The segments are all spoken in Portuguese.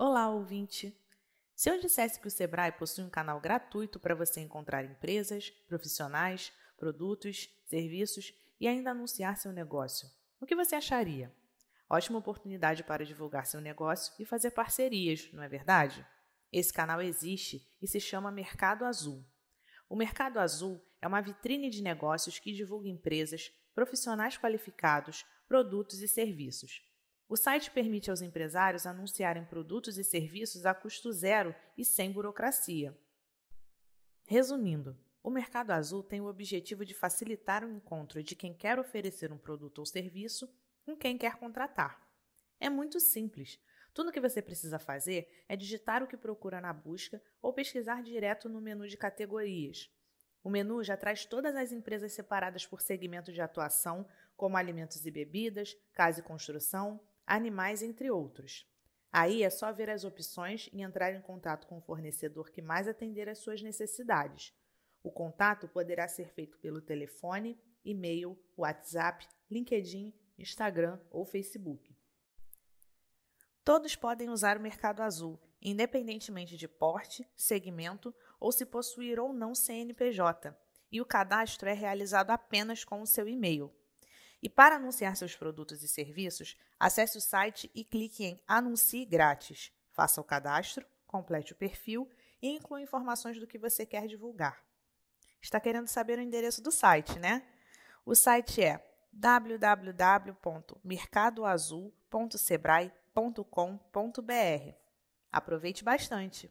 Olá, ouvinte! Se eu dissesse que o Sebrae possui um canal gratuito para você encontrar empresas, profissionais, produtos, serviços e ainda anunciar seu negócio, o que você acharia? Ótima oportunidade para divulgar seu negócio e fazer parcerias, não é verdade? Esse canal existe e se chama Mercado Azul. O Mercado Azul é uma vitrine de negócios que divulga empresas, profissionais qualificados, produtos e serviços o site permite aos empresários anunciarem produtos e serviços a custo zero e sem burocracia. Resumindo, o Mercado Azul tem o objetivo de facilitar o encontro de quem quer oferecer um produto ou serviço com quem quer contratar. É muito simples. Tudo o que você precisa fazer é digitar o que procura na busca ou pesquisar direto no menu de categorias. O menu já traz todas as empresas separadas por segmento de atuação, como alimentos e bebidas, casa e construção, animais, entre outros. Aí é só ver as opções e entrar em contato com o fornecedor que mais atender às suas necessidades. O contato poderá ser feito pelo telefone, e-mail, WhatsApp, LinkedIn, Instagram ou Facebook. Todos podem usar o Mercado Azul, independentemente de porte, segmento ou se possuir ou não CNPJ, e o cadastro é realizado apenas com o seu e-mail. E para anunciar seus produtos e serviços, acesse o site e clique em Anuncie Grátis. Faça o cadastro, complete o perfil e inclua informações do que você quer divulgar. Está querendo saber o endereço do site, né? O site é www.mercadoazul.sebrae.com.br. Aproveite bastante!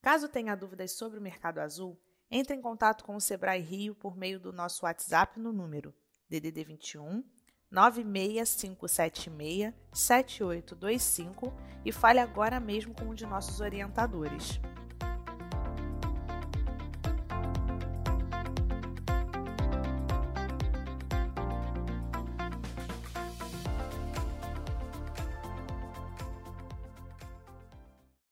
Caso tenha dúvidas sobre o Mercado Azul, entre em contato com o Sebrae Rio por meio do nosso WhatsApp no número DDD 21 96576 7825 e fale agora mesmo com um de nossos orientadores.